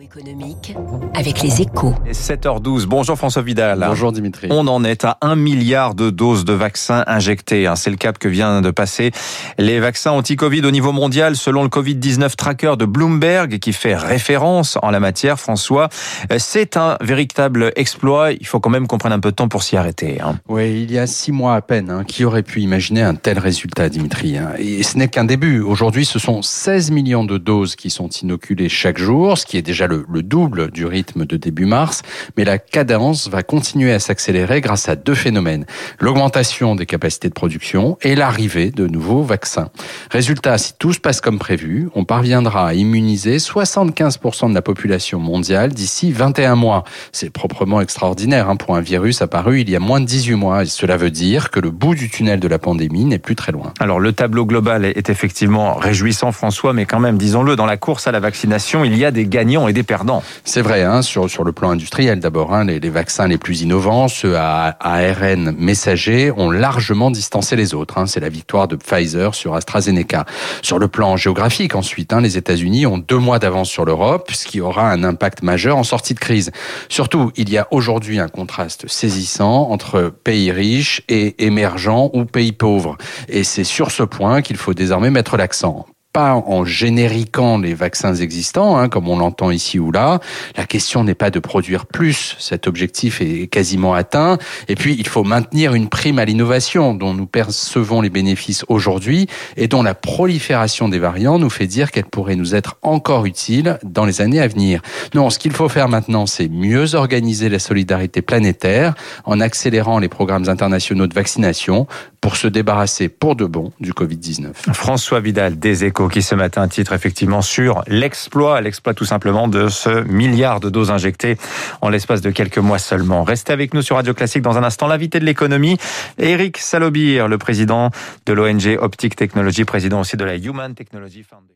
Économique avec les échos. Et 7h12. Bonjour François Vidal. Bonjour Dimitri. On en est à 1 milliard de doses de vaccins injectés. hein. C'est le cap que vient de passer les vaccins anti-Covid au niveau mondial selon le Covid-19 tracker de Bloomberg qui fait référence en la matière. François, c'est un véritable exploit. Il faut quand même qu'on prenne un peu de temps pour s'y arrêter. hein. Oui, il y a six mois à peine, hein, qui aurait pu imaginer un tel résultat, Dimitri. Et ce n'est qu'un début. Aujourd'hui, ce sont 16 millions de doses qui sont inoculées chaque jour, ce qui est déjà le, le double du rythme de début mars. Mais la cadence va continuer à s'accélérer grâce à deux phénomènes. L'augmentation des capacités de production et l'arrivée de nouveaux vaccins. Résultat, si tout se passe comme prévu, on parviendra à immuniser 75% de la population mondiale d'ici 21 mois. C'est proprement extraordinaire hein, pour un virus apparu il y a moins de 18 mois. Et cela veut dire que le bout du tunnel de la pandémie n'est plus très loin. Alors le tableau global est effectivement réjouissant François, mais quand même, disons-le, dans la course à la vaccination, il y a des gagnants C'est vrai, hein, sur, sur le plan industriel d'abord, hein, les, les vaccins les plus innovants, ceux à ARN messager, ont largement distancé les autres. Hein, c'est la victoire de Pfizer sur AstraZeneca. Sur le plan géographique ensuite, hein, les États-Unis ont deux mois d'avance sur l'Europe, ce qui aura un impact majeur en sortie de crise. Surtout, il y a aujourd'hui un contraste saisissant entre pays riches et émergents ou pays pauvres. Et c'est sur ce point qu'il faut désormais mettre l'accent en génériquant les vaccins existants, hein, comme on l'entend ici ou là. La question n'est pas de produire plus, cet objectif est quasiment atteint. Et puis, il faut maintenir une prime à l'innovation dont nous percevons les bénéfices aujourd'hui et dont la prolifération des variants nous fait dire qu'elle pourrait nous être encore utile dans les années à venir. Non, ce qu'il faut faire maintenant, c'est mieux organiser la solidarité planétaire en accélérant les programmes internationaux de vaccination pour se débarrasser pour de bon du Covid-19. François Vidal des Échos qui ce matin titre effectivement sur l'exploit, l'exploit tout simplement de ce milliard de doses injectées en l'espace de quelques mois seulement. Restez avec nous sur Radio Classique dans un instant. L'invité de l'économie, Eric Salobir, le président de l'ONG Optic Technology, président aussi de la Human Technology Foundation.